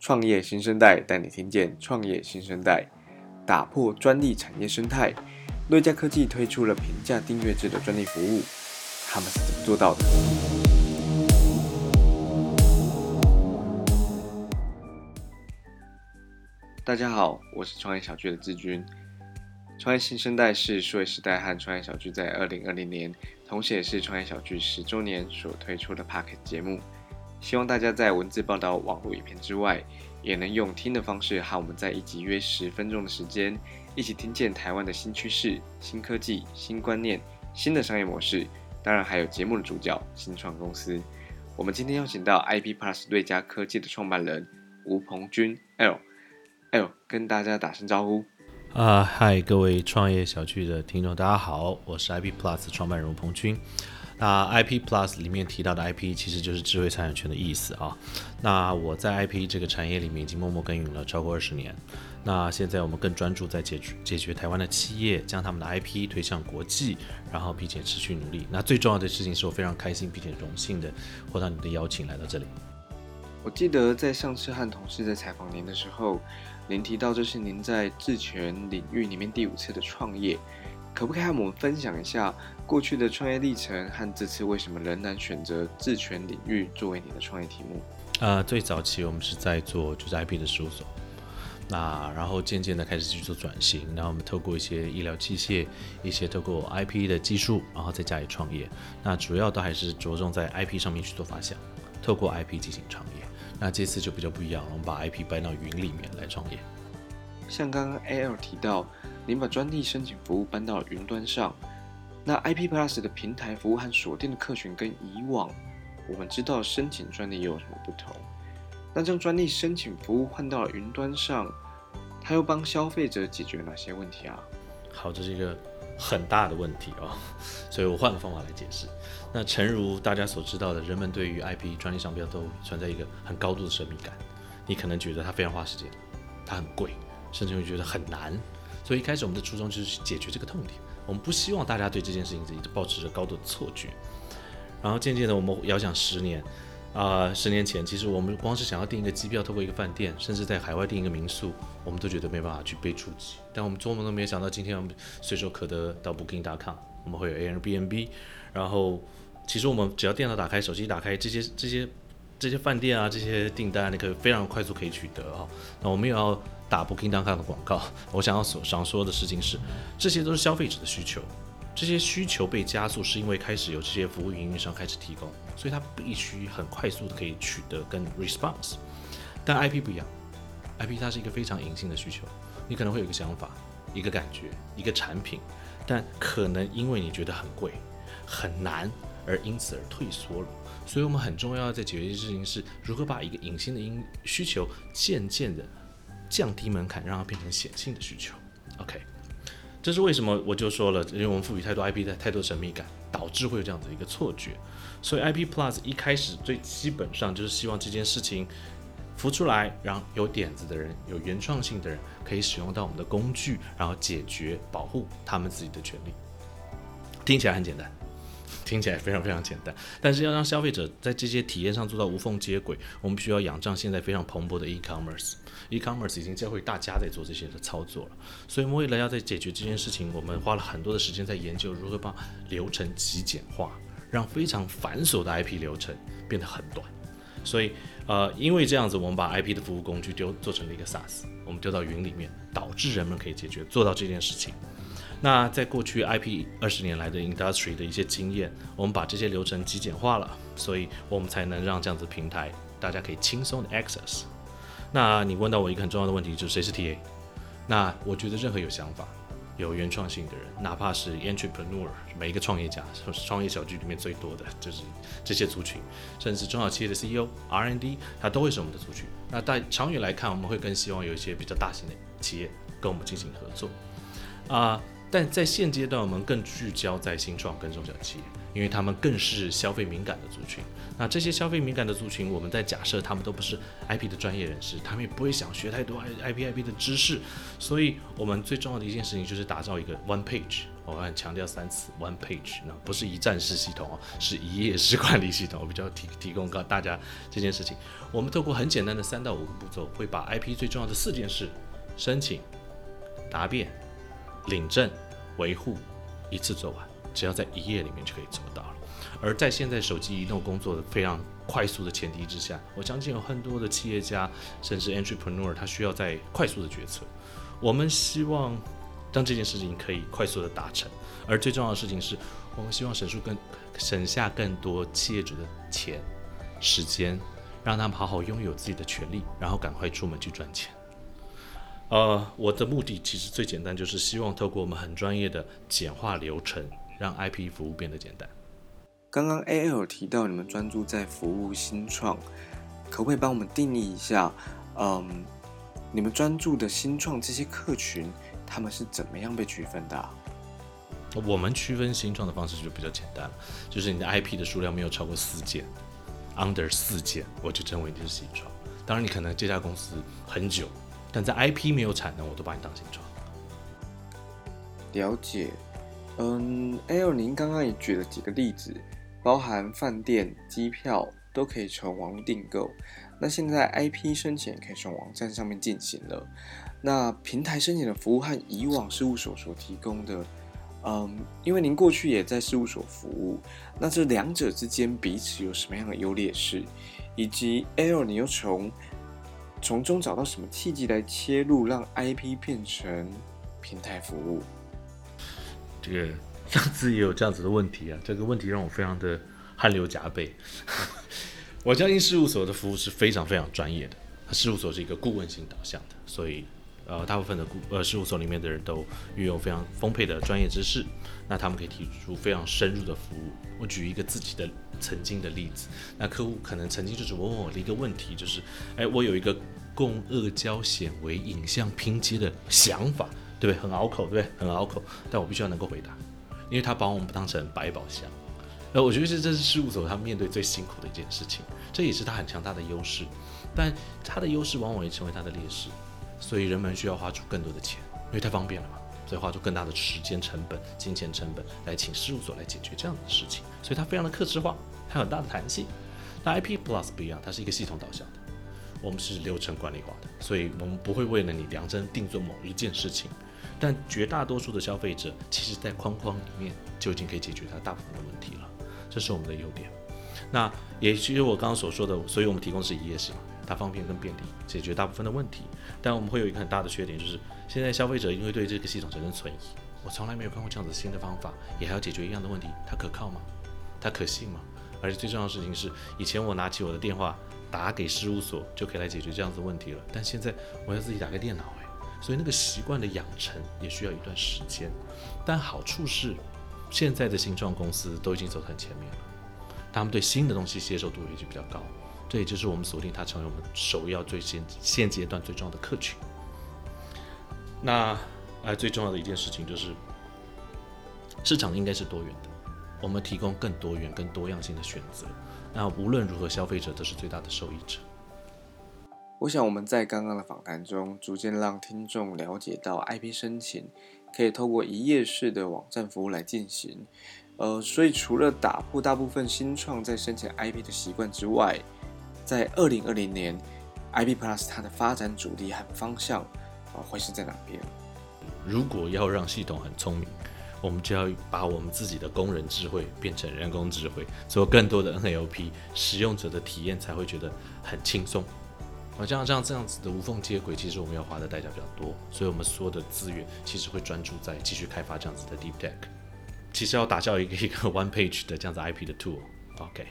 创业新生代带你听见创业新生代，打破专利产业生态。瑞嘉科技推出了平价订阅制的专利服务，他们是怎么做到的？大家好，我是创业小聚的志军。创业新生代是数位时代和创业小聚在二零二零年，同时也是创业小聚十周年所推出的 Podcast 节目。希望大家在文字报道、网络影片之外，也能用听的方式和我们在一集约十分钟的时间，一起听见台湾的新趋势、新科技、新观念、新的商业模式。当然，还有节目的主角新创公司。我们今天邀请到 IP Plus 瑞嘉科技的创办人吴鹏军 L，L 跟大家打声招呼。啊，嗨，各位创业小聚的听众，大家好，我是 IP Plus 创办人吴鹏军。那 IP Plus 里面提到的 IP 其实就是智慧财产权的意思啊。那我在 IP 这个产业里面已经默默耕耘了超过二十年。那现在我们更专注在解决解决台湾的企业将他们的 IP 推向国际，然后并且持续努力。那最重要的事情是我非常开心并且荣幸的获到你的邀请来到这里。我记得在上次和同事在采访您的时候，您提到这是您在智权领域里面第五次的创业。可不可以和我们分享一下过去的创业历程和这次为什么仍然选择自权领域作为你的创业题目？呃，最早期我们是在做就是 IP 的事务所，那然后渐渐的开始去做转型，然后我们透过一些医疗器械，一些透过 IP 的技术，然后在家里创业。那主要都还是着重在 IP 上面去做发想，透过 IP 进行创业。那这次就比较不一样了，我们把 IP 搬到云里面来创业。像刚刚 AL 提到，您把专利申请服务搬到了云端上，那 IP Plus 的平台服务和锁定的客群跟以往我们知道申请专利又有什么不同？那将专利申请服务换到了云端上，它又帮消费者解决哪些问题啊？好，这是一个很大的问题哦，所以我换个方法来解释。那诚如大家所知道的，人们对于 IP 专利商标都存在一个很高度的神秘感，你可能觉得它非常花时间，它很贵。甚至会觉得很难，所以一开始我们的初衷就是去解决这个痛点。我们不希望大家对这件事情一直保持着高度的错觉。然后渐渐的，我们遥想十年，啊、十年前，其实我们光是想要订一个机票，透过一个饭店，甚至在海外订一个民宿，我们都觉得没办法去被触及。但我们做梦都没有想到，今天我们随手可得到 Booking.com，我们会有 Airbnb，然后其实我们只要电脑打开，手机打开，这些这些这些饭店啊，这些订单，你可以非常快速可以取得啊。那我们也要。打 Booking.com 的广告，我想要所想说的事情是，这些都是消费者的需求，这些需求被加速是因为开始有这些服务运营商开始提供，所以它必须很快速的可以取得跟 response。但 IP 不一样，IP 它是一个非常隐性的需求，你可能会有一个想法、一个感觉、一个产品，但可能因为你觉得很贵、很难，而因此而退缩了。所以我们很重要在解决的事情是如何把一个隐性的因需求渐渐的。降低门槛，让它变成显性的需求。OK，这是为什么？我就说了，因为我们赋予太多 IP 的太多神秘感，导致会有这样子一个错觉。所以 IP Plus 一开始最基本上就是希望这件事情浮出来，让有点子的人、有原创性的人可以使用到我们的工具，然后解决、保护他们自己的权利。听起来很简单。听起来非常非常简单，但是要让消费者在这些体验上做到无缝接轨，我们必须要仰仗现在非常蓬勃的 e-commerce。e-commerce 已经教会大家在做这些的操作了，所以我们为了要在解决这件事情，我们花了很多的时间在研究如何把流程极简化，让非常繁琐的 IP 流程变得很短。所以，呃，因为这样子，我们把 IP 的服务工具丢做成了一个 SaaS，我们丢到云里面，导致人们可以解决做到这件事情。那在过去 IP 二十年来的 industry 的一些经验，我们把这些流程极简化了，所以我们才能让这样子平台大家可以轻松的 access。那你问到我一个很重要的问题，就是谁是 TA？那我觉得任何有想法、有原创性的人，哪怕是 entrepreneur，每一个创业家，创业小聚里面最多的就是这些族群，甚至中小企业的 CEO、R&D，它都会是我们的族群。那在长远来看，我们会更希望有一些比较大型的企业跟我们进行合作，啊、但在现阶段，我们更聚焦在新创跟中小企业，因为他们更是消费敏感的族群。那这些消费敏感的族群，我们在假设他们都不是 IP 的专业人士，他们也不会想学太多 IP IP 的知识。所以，我们最重要的一件事情就是打造一个 one page 我很强调三次，one page，那不是一站式系统哦，是一页式管理系统。我比较提提供告大家这件事情，我们透过很简单的三到五个步骤，会把 IP 最重要的四件事：申请、答辩、领证、维护，一次做完，只要在一页里面就可以做到了。而在现在手机移动工作的非常快速的前提之下，我相信有很多的企业家甚至 entrepreneur，他需要在快速的决策。我们希望让这件事情可以快速的达成，而最重要的事情是，我们希望省出更省下更多企业主的钱、时间，让他们好好拥有自己的权利，然后赶快出门去赚钱。呃，我的目的其实最简单，就是希望透过我们很专业的简化流程，让 IP 服务变得简单。刚刚 AL 提到你们专注在服务新创，可不可以帮我们定义一下？嗯，你们专注的新创这些客群，他们是怎么样被区分的啊？我们区分新创的方式就比较简单了，就是你的 IP 的数量没有超过四件，under 四件，我就称为你是新创。当然，你可能这家公司很久，但在 IP 没有产能，我都把你当新创。了解。嗯，L，您刚刚也举了几个例子。包含饭店、机票都可以从网络订购。那现在 IP 申请可以从网站上面进行了。那平台申请的服务和以往事务所所提供的，嗯，因为您过去也在事务所服务，那这两者之间彼此有什么样的优劣势？以及 L，你又从从中找到什么契机来切入，让 IP 变成平台服务？这个。上次也有这样子的问题啊，这个问题让我非常的汗流浃背。我相信事务所的服务是非常非常专业的，事务所是一个顾问性导向的，所以呃大部分的顾呃事务所里面的人都拥有非常丰沛的专业知识，那他们可以提出非常深入的服务。我举一个自己的曾经的例子，那客户可能曾经就是问我的一个问题，就是哎我有一个共二胶显微影像拼接的想法，对不对？很拗口，对不对？很拗口，但我必须要能够回答。因为他把我们当成百宝箱，呃，我觉得这这是事务所他面对最辛苦的一件事情，这也是他很强大的优势，但他的优势往往也成为他的劣势，所以人们需要花出更多的钱，因为太方便了嘛，所以花出更大的时间成本、金钱成本来请事务所来解决这样的事情，所以它非常的客制化，它有很大的弹性。那 IP Plus 不一样，它是一个系统导向的，我们是流程管理化的，所以我们不会为了你量身定做某一件事情。但绝大多数的消费者，其实在框框里面就已经可以解决他大部分的问题了，这是我们的优点。那也其实我刚刚所说的，所以我们提供是一页式嘛，它方便更便利，解决大部分的问题。但我们会有一个很大的缺点，就是现在消费者因为对这个系统产生存疑，我从来没有看过这样子新的方法，也还要解决一样的问题，它可靠吗？它可信吗？而且最重要的事情是，以前我拿起我的电话打给事务所就可以来解决这样子的问题了，但现在我要自己打开电脑。诶所以那个习惯的养成也需要一段时间，但好处是，现在的新创公司都已经走在前面了，他们对新的东西接受度也就比较高，这也就是我们锁定它成为我们首要最现现阶段最重要的客群。那哎，最重要的一件事情就是，市场应该是多元的，我们提供更多元、更多样性的选择，那无论如何，消费者都是最大的受益者。我想我们在刚刚的访谈中，逐渐让听众了解到 IP 申请可以透过一页式的网站服务来进行。呃，所以除了打破大部分新创在申请 IP 的习惯之外，在二零二零年，IP Plus 它的发展主力和方向啊会是在哪边？如果要让系统很聪明，我们就要把我们自己的工人智慧变成人工智慧，做更多的 NLP，使用者的体验才会觉得很轻松。而这样这样这样子的无缝接轨，其实我们要花的代价比较多，所以我们所有的资源其实会专注在继续开发这样子的 deep tech。其实要打造一个一个 one page 的这样子 IP 的 tool，OK，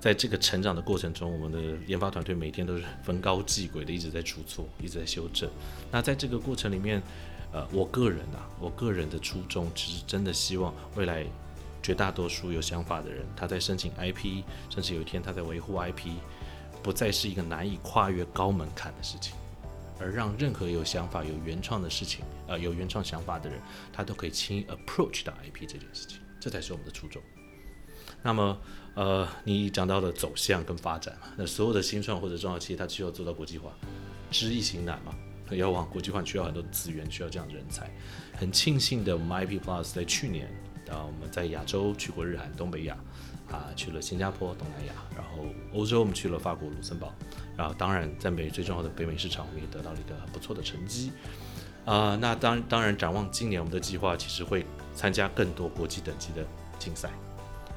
在这个成长的过程中，我们的研发团队每天都是逢高继轨的，一直在出错，一直在修正。那在这个过程里面，呃，我个人啊，我个人的初衷其实真的希望未来绝大多数有想法的人，他在申请 IP，甚至有一天他在维护 IP。不再是一个难以跨越高门槛的事情，而让任何有想法、有原创的事情，呃，有原创想法的人，他都可以轻易 approach 到 IP 这件事情，这才是我们的初衷。那么，呃，你讲到的走向跟发展嘛，那所有的新创或者中小企业，它需要做到国际化，知易行难嘛，要往国际化，需要很多资源，需要这样的人才。很庆幸的，我们 IP Plus 在去年啊，我们在亚洲去过日韩、东北亚，啊，去了新加坡、东南亚，然后欧洲我们去了法国、卢森堡，然后当然在美最重要的北美市场，我们也得到了一个不错的成绩。啊，那当当然展望今年，我们的计划其实会参加更多国际等级的竞赛，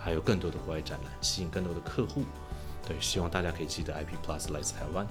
还有更多的国外展览，吸引更多的客户。对，希望大家可以记得 IP Plus 来自台湾。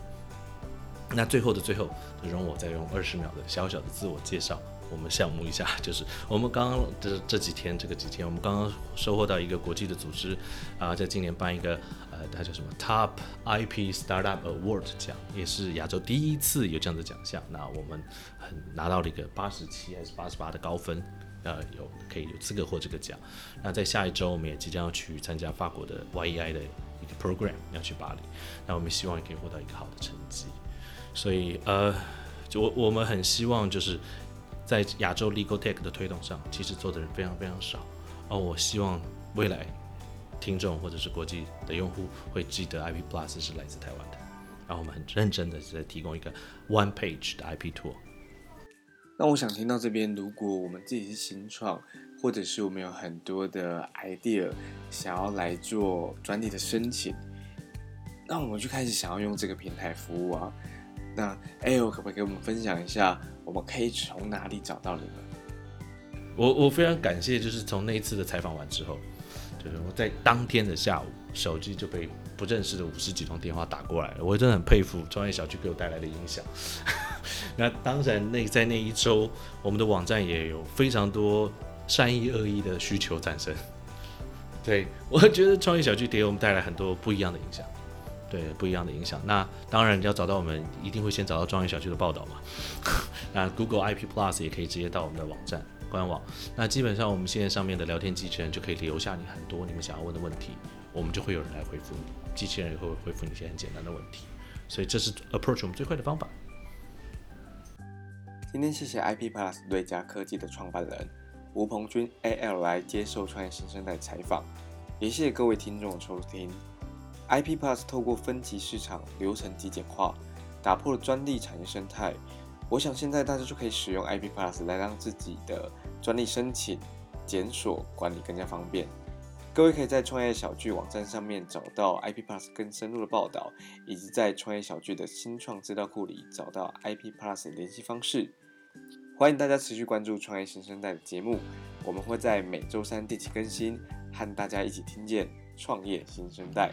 那最后的最后，容我再用二十秒的小小的自我介绍我们项目一下，就是我们刚刚这这几天这个几天，我们刚刚收获到一个国际的组织啊，在今年办一个呃，它叫什么 Top IP Startup Award 奖，也是亚洲第一次有这样的奖项。那我们很拿到了一个八十七还是八十八的高分，呃，有可以有资格获这个奖。那在下一周，我们也即将要去参加法国的 YEI 的一个 program，要去巴黎。那我们希望也可以获得一个好的成绩。所以，呃，就我我们很希望，就是在亚洲 Legal Tech 的推动上，其实做的人非常非常少。而我希望未来听众或者是国际的用户会记得 IP Plus 是来自台湾的，然后我们很认真的在提供一个 One Page 的 IP Tool。那我想听到这边，如果我们自己是新创，或者是我们有很多的 idea 想要来做专利的申请，那我们就开始想要用这个平台服务啊。那 AL 可不可以给我们分享一下，我们可以从哪里找到你们？我我非常感谢，就是从那一次的采访完之后，就是我在当天的下午，手机就被不认识的五十几通电话打过来了。我真的很佩服创业小区给我带来的影响。那当然，那在那一周，我们的网站也有非常多善意恶意的需求产生。对，我觉得创业小聚给我们带来很多不一样的影响。对，不一样的影响。那当然要找到我们，一定会先找到创业小聚的报道嘛。那 Google IP Plus 也可以直接到我们的网站官网。那基本上我们现在上面的聊天机器人就可以留下你很多你们想要问的问题，我们就会有人来回复你。机器人也会回复你一些很简单的问题。所以这是 approach 我们最快的方法。今天谢谢 IP Plus 瑞嘉科技的创办人吴鹏军 AL 来接受创业新生代采访，也谢谢各位听众的收听。IP Plus 透过分级市场流程极简化，打破了专利产业生态。我想现在大家就可以使用 IP Plus 来让自己的专利申请、检索管理更加方便。各位可以在创业小聚网站上面找到 IP Plus 更深入的报道，以及在创业小聚的新创资料库里找到 IP Plus 的联系方式。欢迎大家持续关注创业新生代的节目，我们会在每周三定期更新，和大家一起听见。创业新生代。